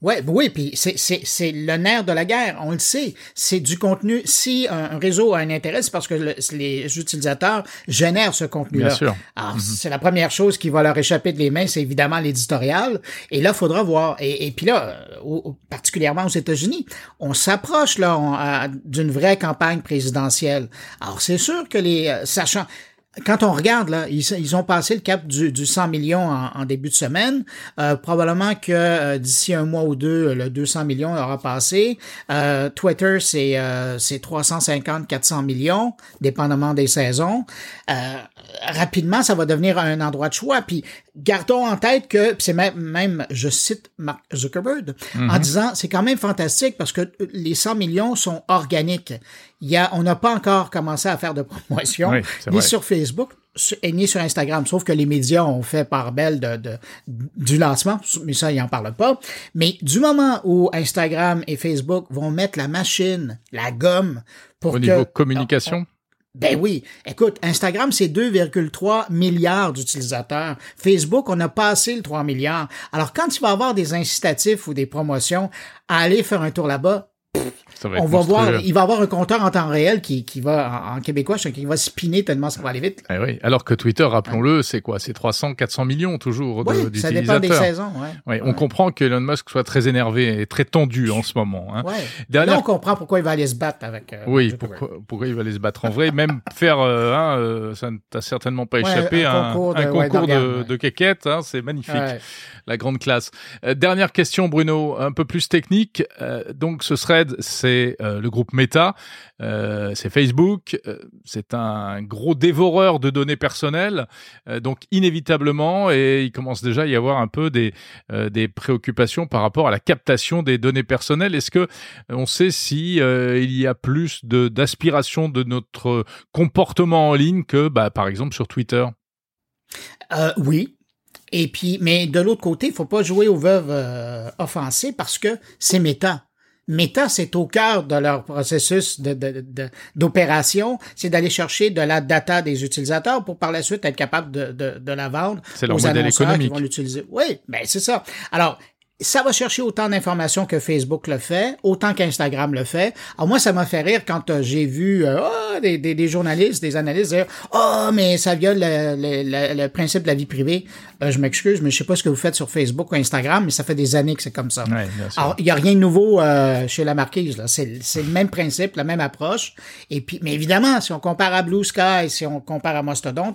[SPEAKER 5] Ouais, oui, puis c'est, c'est, c'est le nerf de la guerre, on le sait. C'est du contenu. Si un, un réseau a un intérêt, c'est parce que le- les utilisateurs génèrent ce contenu-là.
[SPEAKER 1] Bien sûr.
[SPEAKER 5] Alors, c'est la première chose qui va leur échapper de les mains, c'est évidemment l'éditorial. Et là, faudra voir. Et, et puis là, au- particulièrement aux États-Unis, on s'approche là d'une vraie campagne présidentielle. Alors, c'est sûr que les euh, sachant quand on regarde, là, ils, ont passé le cap du, du 100 millions en, début de semaine. Euh, probablement que euh, d'ici un mois ou deux, le 200 millions aura passé. Euh, Twitter, c'est euh, c'est 350-400 millions, dépendamment des saisons. Euh, rapidement, ça va devenir un endroit de choix. Puis gardons en tête que c'est même, même, je cite Mark Zuckerberg en
[SPEAKER 1] Mhm.
[SPEAKER 5] disant c'est quand même fantastique parce que les 100 millions sont organiques. Il y a, on n'a pas encore commencé à faire de promotion
[SPEAKER 1] Oui,
[SPEAKER 5] ni sur Facebook et ni sur Instagram, sauf que les médias ont fait part belle de, de- du lancement, mais ça, ils en parlent pas. Mais du moment où Instagram et Facebook vont mettre la machine, la gomme, pour
[SPEAKER 1] Au
[SPEAKER 5] que...
[SPEAKER 1] niveau communication?
[SPEAKER 5] Ben oui. Écoute, Instagram, c'est 2,3 milliards d'utilisateurs. Facebook, on a passé le 3 milliards. Alors, quand il va y avoir des incitatifs ou des promotions à aller faire un tour là-bas,
[SPEAKER 1] ça va être
[SPEAKER 5] on va voir, il va avoir un compteur en temps réel qui, qui va, en, en québécois, qui va spinner tellement ça va aller vite.
[SPEAKER 1] Eh oui. Alors que Twitter, rappelons-le, c'est quoi? C'est 300, 400 millions toujours
[SPEAKER 5] Oui, ça dépend des
[SPEAKER 1] d'utilisateurs.
[SPEAKER 5] saisons, ouais.
[SPEAKER 1] Ouais, On comprend que Elon Musk soit très énervé et très tendu en ce moment. hein. Dernière-
[SPEAKER 5] Là, on comprend pourquoi il va aller se battre avec. euh,
[SPEAKER 1] Oui, pourquoi, pourquoi il va aller se battre en vrai Même faire, euh, hein, euh, ça ne t'a certainement pas échappé,
[SPEAKER 5] un
[SPEAKER 1] un,
[SPEAKER 5] concours de-
[SPEAKER 1] un concours de, quéquettes, hein, c'est magnifique, la grande classe. Euh, dernière question, Bruno, un peu plus technique. Donc, ce thread, c'est euh, le groupe Meta, euh, c'est Facebook, euh, c'est un gros dévoreur de données personnelles, donc inévitablement, et il commence déjà à y avoir un peu des, préoccupations par rapport à la captation des données personnelles. Est-ce que on sait si il y a plus d'aspiration de notre comportement en ligne que, bah, par exemple, sur Twitter?
[SPEAKER 5] Oui. Et puis, mais de l'autre côté, il faut pas jouer aux veuves offensées parce que c'est méta. Méta, c'est au cœur de leur processus de, de- de- d'opération, c'est d'aller chercher de la data des utilisateurs pour par la suite être capable de, la vendre aux annonceurs
[SPEAKER 1] économique.
[SPEAKER 5] qui vont l'utiliser. Oui, ben c'est ça. Alors, ça va chercher autant d'informations que Facebook le fait, autant qu'Instagram le fait. Alors moi, ça m'a fait rire quand euh, j'ai vu euh, Ah, des, des, des journalistes, des analystes dire « Oh, mais ça viole le, le, le- le principe de la vie privée. Euh, Je m'excuse, mais je sais pas ce que vous faites sur Facebook ou Instagram, mais ça fait des années que c'est comme ça.
[SPEAKER 1] Ouais.
[SPEAKER 5] Alors, il n'y a rien de nouveau euh, chez la marquise. Là. C'est, c'est le même principe, la même approche. Et puis, mais évidemment, si on compare à Blue Sky, si on compare à Mastodon,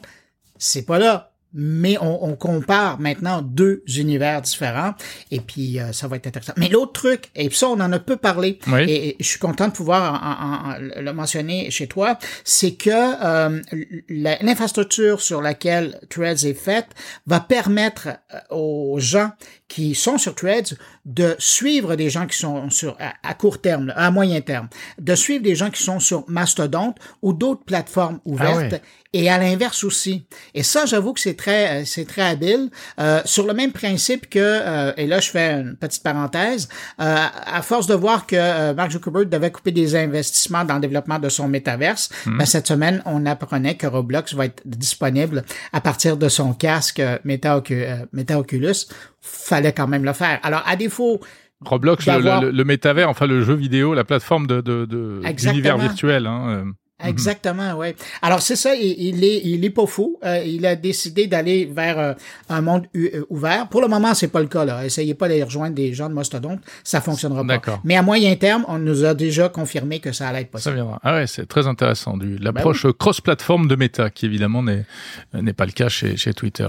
[SPEAKER 5] c'est pas là. Mais on, on compare maintenant deux univers différents. Et puis, euh, ça va être intéressant. Mais l'autre truc, et ça, on en a peu parlé,
[SPEAKER 1] Oui.
[SPEAKER 5] et, et je suis content de pouvoir en- en- en- le mentionner chez toi, c'est que euh, l'infrastructure sur laquelle Threads est faite va permettre euh, aux gens qui sont sur Threads de suivre des gens qui sont sur à, à court terme, là, à moyen terme, de suivre des gens qui sont sur Mastodon ou d'autres plateformes ouvertes.
[SPEAKER 1] ouais.
[SPEAKER 5] Et à l'inverse aussi. Et ça, j'avoue que c'est très, euh, c'est très habile. Euh, sur le même principe que, euh, et là je fais une petite parenthèse, euh, à force de voir que euh, Mark Zuckerberg devait couper des investissements dans le développement de son métaverse, ben, cette semaine on apprenait que Roblox va être disponible à partir de son casque euh, Meta, Ocu- Meta Oculus. Fallait quand même le faire. Alors à défaut
[SPEAKER 1] Roblox, le,
[SPEAKER 5] d'avoir-
[SPEAKER 1] le, le métavers, enfin le jeu vidéo, la plateforme de, de, de d'univers virtuel. Hein, euh.
[SPEAKER 5] Exactement, oui. Alors c'est ça, il, il est, il est pas fou. Euh, il a décidé d'aller vers euh, un monde euh, ouvert. Pour le moment, c'est pas le cas. Là. Essayez pas d'aller rejoindre des gens de Mastodon, ça fonctionnera pas.
[SPEAKER 1] D'accord.
[SPEAKER 5] Mais à moyen terme, on nous a déjà confirmé que ça allait être
[SPEAKER 1] Ça
[SPEAKER 5] possible.
[SPEAKER 1] viendra. Ah ouais, c'est très intéressant. Du,
[SPEAKER 5] Ben
[SPEAKER 1] l'approche cross-plateforme de Meta, qui évidemment n'est, n'est pas le cas chez, chez Twitter.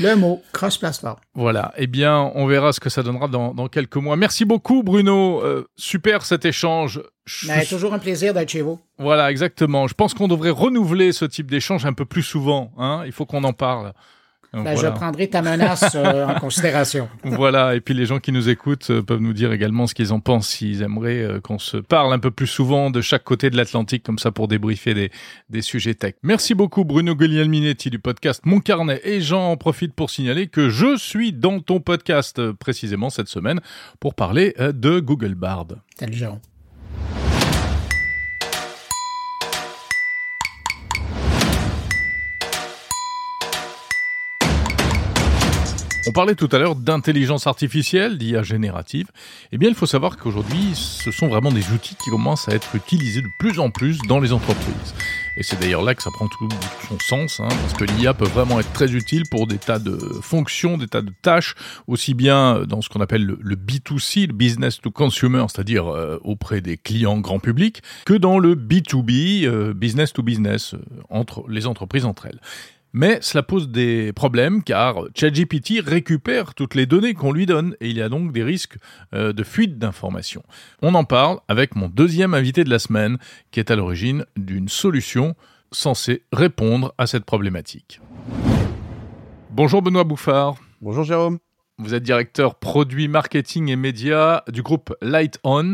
[SPEAKER 5] Le mot cross-platform.
[SPEAKER 1] Voilà. Eh bien, on verra ce que ça donnera dans, dans quelques mois. Merci beaucoup, Bruno. Euh, super cet échange.
[SPEAKER 5] Mais toujours un plaisir d'être chez vous.
[SPEAKER 1] Voilà, exactement. Je pense qu'on devrait renouveler ce type d'échange un peu plus souvent. Hein. Il faut qu'on en parle.
[SPEAKER 5] Ben,
[SPEAKER 1] voilà.
[SPEAKER 5] Je prendrai ta menace euh, en considération.
[SPEAKER 1] Voilà, et puis les gens qui nous écoutent euh, peuvent nous dire également ce qu'ils en pensent, s'ils aimeraient euh, qu'on se parle un peu plus souvent de chaque côté de l'Atlantique, comme ça pour débriefer des, des sujets tech. Merci beaucoup Bruno Guglielminetti du podcast Mon Carnet, et j'en profite pour signaler que je suis dans ton podcast précisément cette semaine pour parler de Google Bard.
[SPEAKER 5] Salut, Jérôme.
[SPEAKER 1] On parlait tout à l'heure d'intelligence artificielle, d'IA générative. Eh bien, il faut savoir qu'aujourd'hui, ce sont vraiment des outils qui commencent à être utilisés de plus en plus dans les entreprises. Et c'est d'ailleurs là que ça prend tout son sens, hein, parce que l'IA peut vraiment être très utile pour des tas de fonctions, des tas de tâches, aussi bien dans ce qu'on appelle le, le B2C, le business to consumer, c'est-à-dire euh, auprès des clients grand public, que dans le B2B, euh, business to business, euh, entre les entreprises entre elles. Mais cela pose des problèmes car ChatGPT récupère toutes les données qu'on lui donne et il y a donc des risques euh, de fuite d'informations. On en parle avec mon deuxième invité de la semaine qui est à l'origine d'une solution censés répondre à cette problématique. Bonjour Benoît Bouffard.
[SPEAKER 6] Bonjour Jérôme.
[SPEAKER 1] Vous êtes directeur produit marketing et médias du groupe Light On.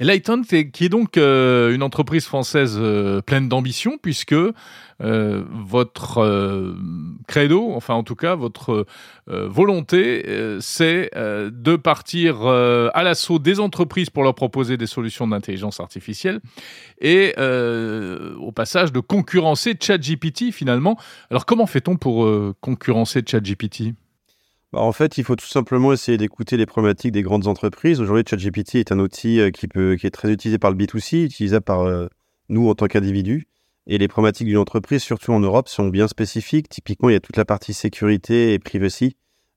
[SPEAKER 1] Lighton, qui est donc euh, une entreprise française euh, pleine d'ambition, puisque euh, votre credo, enfin en tout cas votre volonté, c'est de partir à l'assaut des entreprises pour leur proposer des solutions d'intelligence artificielle et au passage de concurrencer ChatGPT finalement. Alors comment fait-on pour concurrencer ChatGPT
[SPEAKER 6] bah, en fait, il faut tout simplement essayer d'écouter les problématiques des grandes entreprises. Aujourd'hui, ChatGPT est un outil euh, qui, peut, qui est très utilisé par le B2C, utilisé par euh, nous en tant qu'individus. Et les problématiques d'une entreprise, surtout en Europe, sont bien spécifiques. Typiquement, il y a toute la partie sécurité et privacy.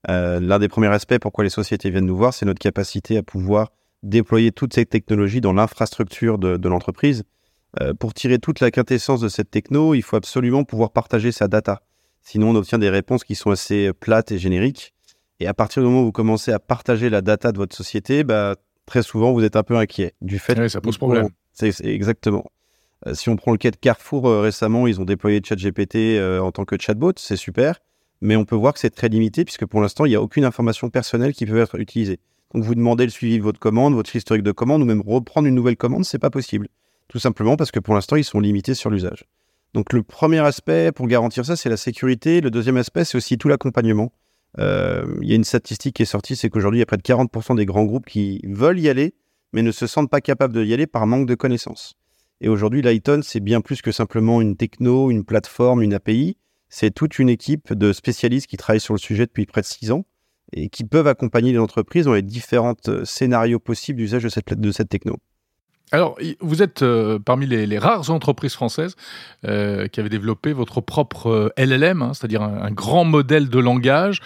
[SPEAKER 6] Euh, L'un des premiers aspects pourquoi les sociétés viennent nous voir, c'est notre capacité à pouvoir déployer toutes ces technologies dans l'infrastructure de, l'entreprise. Pour tirer toute la quintessence de cette techno, il faut absolument pouvoir partager sa data. Sinon, on obtient des réponses qui sont assez plates et génériques. Et à partir du moment où vous commencez à partager la data de votre société, bah, très souvent, vous êtes un peu inquiet du fait.
[SPEAKER 1] Oui, ça pose problème.
[SPEAKER 6] C'est exactement. Euh, si on prend le cas de Carrefour euh, récemment, ils ont déployé ChatGPT euh, en tant que chatbot, c'est super, mais on peut voir que c'est très limité puisque pour l'instant, il n'y a aucune information personnelle qui peut être utilisée. Donc vous demandez le suivi de votre commande, votre historique de commande ou même reprendre une nouvelle commande, c'est pas possible. Tout simplement parce que pour l'instant, ils sont limités sur l'usage. Donc le premier aspect pour garantir ça, c'est la sécurité. Le deuxième aspect, c'est aussi tout l'accompagnement. Euh, il y a une statistique qui est sortie, c'est qu'aujourd'hui, il y a près de 40% des grands groupes qui veulent y aller, mais ne se sentent pas capables de y aller par manque de connaissances. Et aujourd'hui, Lighton, c'est bien plus que simplement une techno, une plateforme, une API. C'est toute une équipe de spécialistes qui travaillent sur le sujet depuis près de six ans et qui peuvent accompagner les entreprises dans les différents euh, scénarios possibles d'usage de cette, de cette techno.
[SPEAKER 1] Alors, vous êtes euh, parmi les, rares entreprises françaises euh, qui avaient développé votre propre euh, LLM, hein, c'est-à-dire un, grand modèle de langage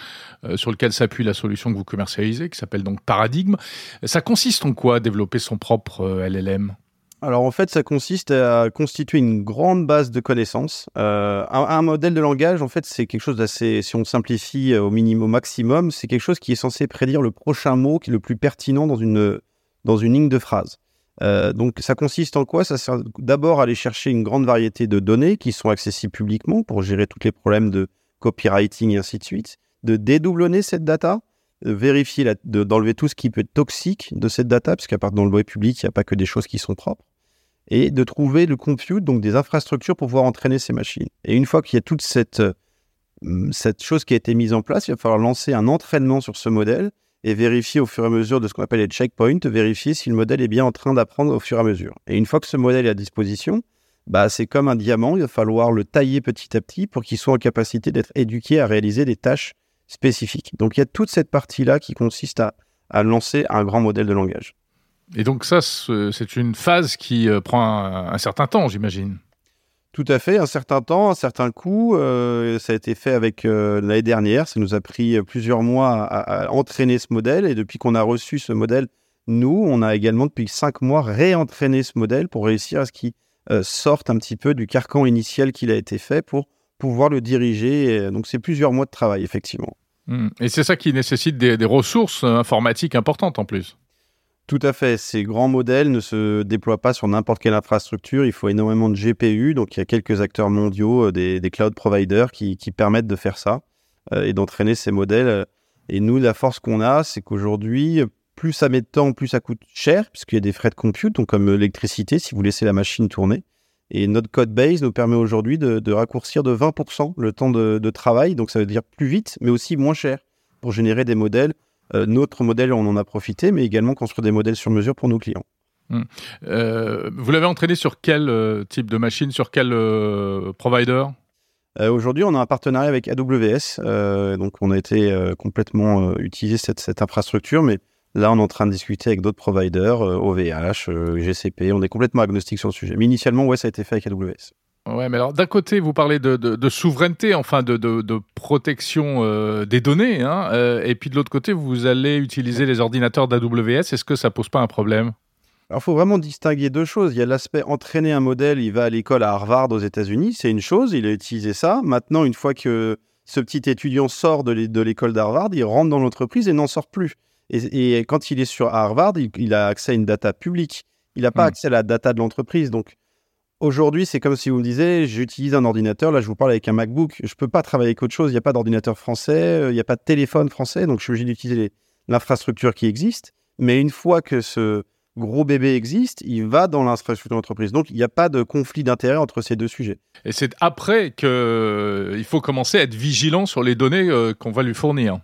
[SPEAKER 1] sur lequel s'appuie la solution que vous commercialisez, qui s'appelle donc Paradigme. Ça consiste en quoi développer son propre LLM
[SPEAKER 6] alors en fait, ça consiste à constituer une grande base de connaissances. un, modèle de langage, en fait, c'est quelque chose d'assez, si on simplifie au minimum, au maximum, c'est quelque chose qui est censé prédire le prochain mot qui est le plus pertinent dans une, dans une ligne de phrase. Euh, donc ça consiste en quoi? Ça sert d'abord à aller chercher une grande variété de données qui sont accessibles publiquement pour gérer tous les problèmes de copywriting et ainsi de suite, de dédoublonner cette data, de vérifier, d'enlever tout ce qui peut être toxique de cette data, parce qu'à part dans le web public, il n'y a pas que des choses qui sont propres, et de trouver le compute, donc des infrastructures pour pouvoir entraîner ces machines. Et une fois qu'il y a toute cette, euh, cette chose qui a été mise en place, il va falloir lancer un entraînement sur ce modèle et vérifier au fur et à mesure de ce qu'on appelle les checkpoints, vérifier si le modèle est bien en train d'apprendre au fur et à mesure. Et une fois que ce modèle est à disposition, bah, c'est comme un diamant, il va falloir le tailler petit à petit pour qu'il soit en capacité d'être éduqué à réaliser des tâches spécifiques. Donc il y a toute cette partie-là qui consiste à, lancer un grand modèle de langage.
[SPEAKER 1] Et donc ça, c'est une phase qui euh, prend un certain temps, j'imagine.
[SPEAKER 6] Tout à fait, un certain temps, un certain coût. Euh, ça a été fait avec euh, l'année dernière. Ça nous a pris euh, plusieurs mois à, entraîner ce modèle. Et depuis qu'on a reçu ce modèle, nous, on a également depuis cinq mois réentraîné ce modèle pour réussir à ce qu'il sorte un petit peu du carcan initial qu'il a été fait pour pouvoir le diriger. donc c'est plusieurs mois de travail, effectivement.
[SPEAKER 1] Mmh. Et c'est ça qui nécessite des ressources informatiques importantes en plus.
[SPEAKER 6] Tout à fait. Ces grands modèles ne se déploient pas sur n'importe quelle infrastructure. Il faut énormément de GPU. Donc, il y a quelques acteurs mondiaux, euh, des, cloud providers qui, permettent de faire ça euh, et d'entraîner ces modèles. Et nous, la force qu'on a, c'est qu'aujourd'hui, plus ça met de temps, plus ça coûte cher, puisqu'il y a des frais de compute, donc comme l'électricité, si vous laissez la machine tourner. Et notre code base nous permet aujourd'hui de, raccourcir de 20% le temps de, travail. Donc, ça veut dire plus vite, mais aussi moins cher pour générer des modèles euh, notre modèle, on en a profité, mais également construire des modèles sur mesure pour nos clients.
[SPEAKER 1] Hmm. Euh, vous l'avez entraîné sur quel euh, type de machine, sur quel provider?
[SPEAKER 6] Aujourd'hui, on a un partenariat avec AWS, donc on a été complètement utiliser cette, cette, infrastructure, mais là, on est en train de discuter avec d'autres providers, OVH, GCP, on est complètement agnostique sur le sujet. Mais initialement, ouais, ça a été fait avec AWS.
[SPEAKER 1] Ouais, mais alors d'un côté, vous parlez de, souveraineté, enfin de, protection euh, des données, hein, euh, et puis de l'autre côté, vous allez utiliser les ordinateurs d'AWS. Est-ce que ça pose pas un problème?
[SPEAKER 6] Alors, il faut vraiment distinguer deux choses. Il y a l'aspect entraîner un modèle, il va à l'école à Harvard aux États-Unis, c'est une chose, il a utilisé ça. Maintenant, une fois que ce petit étudiant sort de l'école d'Harvard, il rentre dans l'entreprise et n'en sort plus. Et, quand il est sur Harvard, il, a accès à une data publique. Il n'a pas hmm. accès à la data de l'entreprise. Donc, Aujourd'hui, c'est comme si vous me disiez, j'utilise un ordinateur, là je vous parle avec un MacBook, je ne peux pas travailler avec autre chose, il n'y a pas d'ordinateur français, euh, il n'y a pas de téléphone français, donc je suis obligé d'utiliser l'infrastructure qui existe. Mais une fois que ce gros bébé existe, il va dans l'infrastructure d'entreprise. Donc il n'y a pas de conflit d'intérêt entre ces deux sujets.
[SPEAKER 1] Et c'est après qu'il euh, faut commencer à être vigilant sur les données euh, qu'on va lui fournir.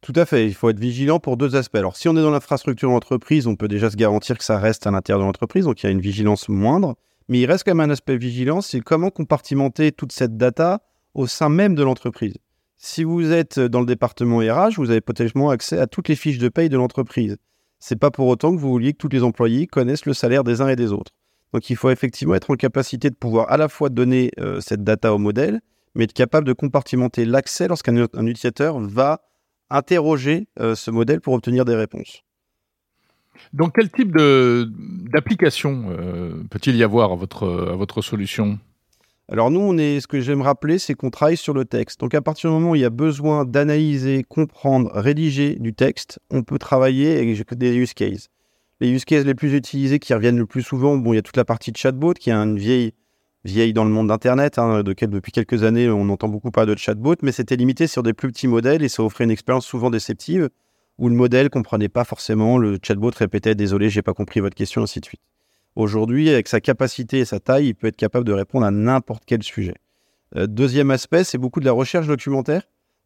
[SPEAKER 6] Tout à fait, il faut être vigilant pour deux aspects. Alors si on est dans l'infrastructure d'entreprise, on peut déjà se garantir que ça reste à l'intérieur de l'entreprise, donc il y a une vigilance moindre. Mais il reste quand même un aspect vigilance, c'est comment compartimenter toute cette data au sein même de l'entreprise. Si vous êtes dans le département RH, vous avez potentiellement accès à toutes les fiches de paye de l'entreprise. C'est pas pour autant que vous vouliez que tous les employés connaissent le salaire des uns et des autres. Donc il faut effectivement être en capacité de pouvoir à la fois donner euh, cette data au modèle, mais être capable de compartimenter l'accès lorsqu'un utilisateur va interroger euh, ce modèle pour obtenir des réponses.
[SPEAKER 1] Donc, quel type d'application euh, peut-il y avoir à votre, à votre solution?
[SPEAKER 6] Alors nous, on est, ce que j'aime rappeler, c'est qu'on travaille sur le texte. Donc à partir du moment où il y a besoin d'analyser, comprendre, rédiger du texte, on peut travailler avec des use cases. Les use cases les plus utilisés qui reviennent le plus souvent, bon, il y a toute la partie de chatbot qui est une vieille, vieille dans le monde d'Internet, hein, de depuis quelques années on entend beaucoup parler de chatbot, mais c'était limité sur des plus petits modèles et ça offrait une expérience souvent déceptive où le modèle comprenait pas forcément, le chatbot répétait désolé, j'ai pas compris votre question, ainsi de suite. Aujourd'hui, avec sa capacité et sa taille, il peut être capable de répondre à n'importe quel sujet. Euh, deuxième aspect, c'est beaucoup de la recherche documentaire.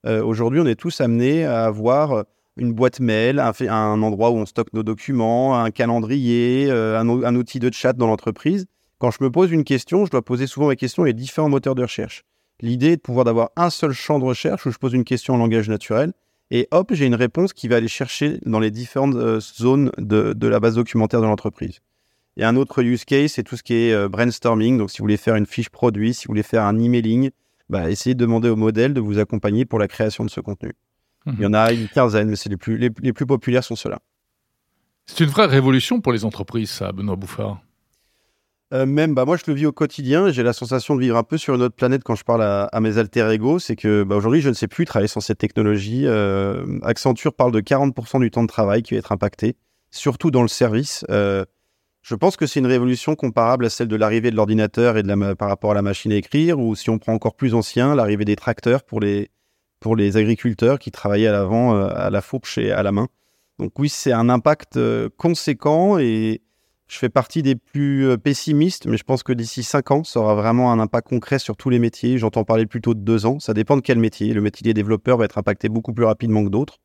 [SPEAKER 6] Euh, aujourd'hui, on est tous amenés à avoir une boîte mail, un, un, endroit où on stocke nos documents, un calendrier, euh, un, outil de chat dans l'entreprise. Quand je me pose une question, je dois poser souvent mes questions à différents moteurs de recherche. L'idée est de pouvoir d'avoir un seul champ de recherche où je pose une question en langage naturel et hop, j'ai une réponse qui va aller chercher dans les différentes euh, zones de, la base documentaire de l'entreprise. A un autre use case, c'est tout ce qui est euh, brainstorming. Donc, si vous voulez faire une fiche produit, si vous voulez faire un emailing, bah, essayez de demander au modèle de vous accompagner pour la création de ce contenu. Il y en a une quinzaine, mais c'est les plus, les, les plus populaires sont ceux-là.
[SPEAKER 1] C'est une vraie révolution pour les entreprises, ça, Benoît Bouffard.
[SPEAKER 6] Euh, même, bah, moi, je le vis au quotidien. J'ai la sensation de vivre un peu sur une autre planète quand je parle à, mes alter ego. C'est que bah, aujourd'hui, je ne sais plus travailler sans cette technologie. Euh, Accenture parle de 40% du temps de travail qui va être impacté, surtout dans le service. Euh, je pense que c'est une révolution comparable à celle de l'arrivée de l'ordinateur et de par rapport à la machine à écrire, ou si on prend encore plus ancien, l'arrivée des tracteurs pour les, pour les agriculteurs qui travaillaient à l'avant à la fourche et à la main. Donc oui, c'est un impact conséquent et je fais partie des plus euh, pessimistes, mais je pense que d'ici 5 ans, ça aura vraiment un impact concret sur tous les métiers. J'entends parler plutôt de 2 ans. Ça dépend de quel métier. Le métier des développeurs va être impacté beaucoup plus rapidement que d'autres.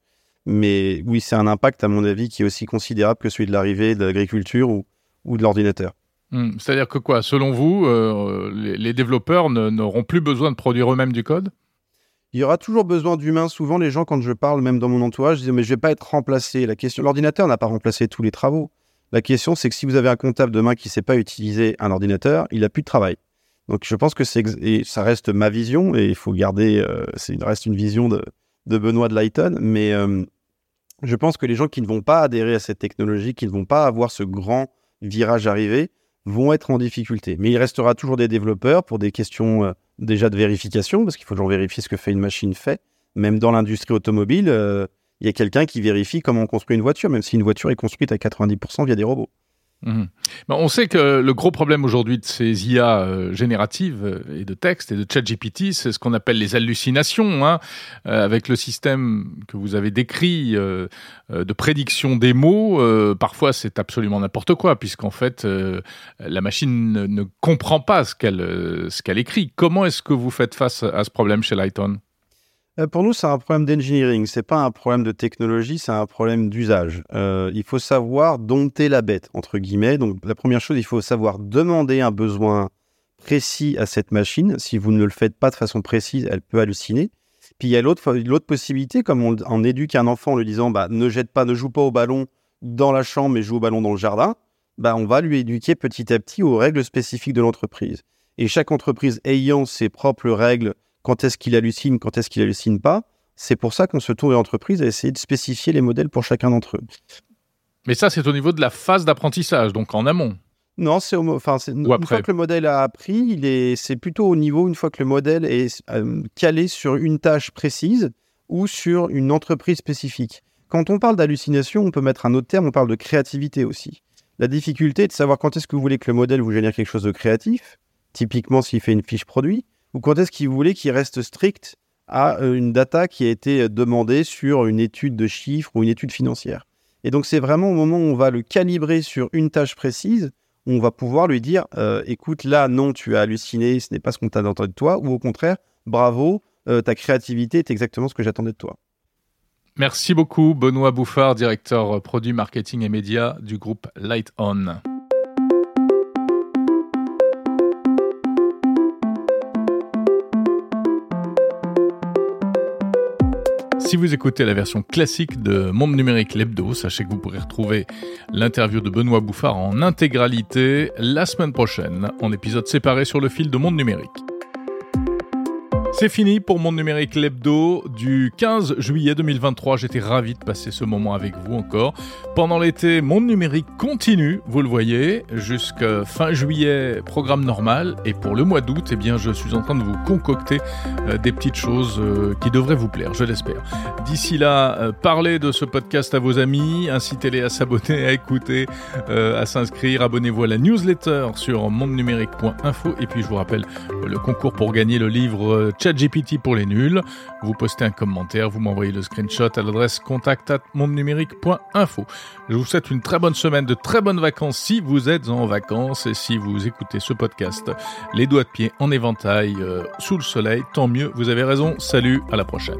[SPEAKER 6] Mais oui, c'est un impact, à mon avis, qui est aussi considérable que celui de l'arrivée de l'agriculture ou, ou de l'ordinateur.
[SPEAKER 1] Hmm. C'est-à-dire que quoi? Selon vous, euh, les, développeurs n'auront plus besoin de produire eux-mêmes du code?
[SPEAKER 6] Il y aura toujours besoin d'humains. Souvent, les gens, quand je parle, même dans mon entourage, disent Mais je vais pas être remplacé. La question, l'ordinateur n'a pas remplacé tous les travaux. La question, c'est que si vous avez un comptable demain qui ne sait pas utiliser un ordinateur, il n'a plus de travail. Donc je pense que et ça reste ma vision et il faut garder, euh, reste une vision de, Benoît de Lighton, mais euh, je pense que les gens qui ne vont pas adhérer à cette technologie, qui ne vont pas avoir ce grand virage arrivé, vont être en difficulté. Mais il restera toujours des développeurs pour des questions euh, déjà de vérification, parce qu'il faut toujours vérifier ce que fait une machine fait. Même dans l'industrie automobile, il y a quelqu'un qui vérifie comment on construit une voiture, même si une voiture est construite à 90% via des robots.
[SPEAKER 1] Mhm. on sait que le gros problème aujourd'hui de ces IA euh, génératives euh, et de texte et de chat GPT, c'est ce qu'on appelle les hallucinations, hein, euh, avec le système que vous avez décrit de prédiction des mots. parfois, c'est absolument n'importe quoi, puisqu'en fait, la machine ne, comprend pas ce qu'elle ce qu'elle écrit. Comment est-ce que vous faites face à ce problème chez Lighton?
[SPEAKER 6] Pour nous, c'est un problème d'engineering. C'est pas un problème de technologie, c'est un problème d'usage. Euh, il faut savoir dompter la bête entre guillemets. Donc, la première chose, il faut savoir demander un besoin précis à cette machine. Si vous ne le faites pas de façon précise, elle peut halluciner. Puis il y a l'autre, l'autre possibilité, comme on, éduque un enfant en lui disant, bah, ne jette pas, ne joue pas au ballon dans la chambre, mais joue au ballon dans le jardin. Bah, on va lui éduquer petit à petit aux règles spécifiques de l'entreprise. Et chaque entreprise ayant ses propres règles quand est-ce qu'il hallucine, quand est-ce qu'il hallucine pas. C'est pour ça qu'on se tourne l'entreprise à essayer de spécifier les modèles pour chacun d'entre eux.
[SPEAKER 1] Mais ça, c'est au niveau de la phase d'apprentissage, donc en amont.
[SPEAKER 6] Non, c'est enfin, une fois que le modèle a appris, c'est plutôt au niveau une fois que le modèle est euh, calé sur une tâche précise ou sur une entreprise spécifique. Quand on parle d'hallucination, on peut mettre un autre terme, on parle de créativité aussi. La difficulté est de savoir quand est-ce que vous voulez que le modèle vous génère quelque chose de créatif, typiquement s'il fait une fiche produit, ou quand est-ce qu'il voulez qu'il reste strict à euh, une data qui a été demandée sur une étude de chiffres ou une étude financière. Et donc c'est vraiment au moment où on va le calibrer sur une tâche précise, on va pouvoir lui dire, euh, écoute, là, non, tu as halluciné, ce n'est pas ce qu'on t'a entendu de toi, ou au contraire, bravo, euh, ta créativité est exactement ce que j'attendais de toi.
[SPEAKER 1] Merci beaucoup, Benoît Bouffard, directeur produit marketing et médias du groupe Light On. Si vous écoutez la version classique de Monde Numérique Lebdo, sachez que vous pourrez retrouver l'interview de Benoît Bouffard en intégralité la semaine prochaine, en épisode séparé sur le fil de Monde Numérique. C'est fini pour mon numérique l'hebdo du 15 juillet 2023. J'étais ravi de passer ce moment avec vous encore. Pendant l'été, mon numérique continue, vous le voyez, jusqu'à fin juillet, programme normal. Et pour le mois d'août, eh bien, je suis en train de vous concocter euh, des petites choses euh, qui devraient vous plaire, je l'espère. D'ici là, euh, parlez de ce podcast à vos amis, incitez-les à s'abonner, à écouter, à s'inscrire, abonnez-vous à la newsletter sur mondenumérique.info. Et puis, je vous rappelle le concours pour gagner le livre GPT pour les nuls. Vous postez un commentaire, vous m'envoyez le screenshot à l'adresse contact Je vous souhaite une très bonne semaine, de très bonnes vacances si vous êtes en vacances et si vous écoutez ce podcast les doigts de pied en éventail euh, sous le soleil, tant mieux, vous avez raison. Salut, à la prochaine.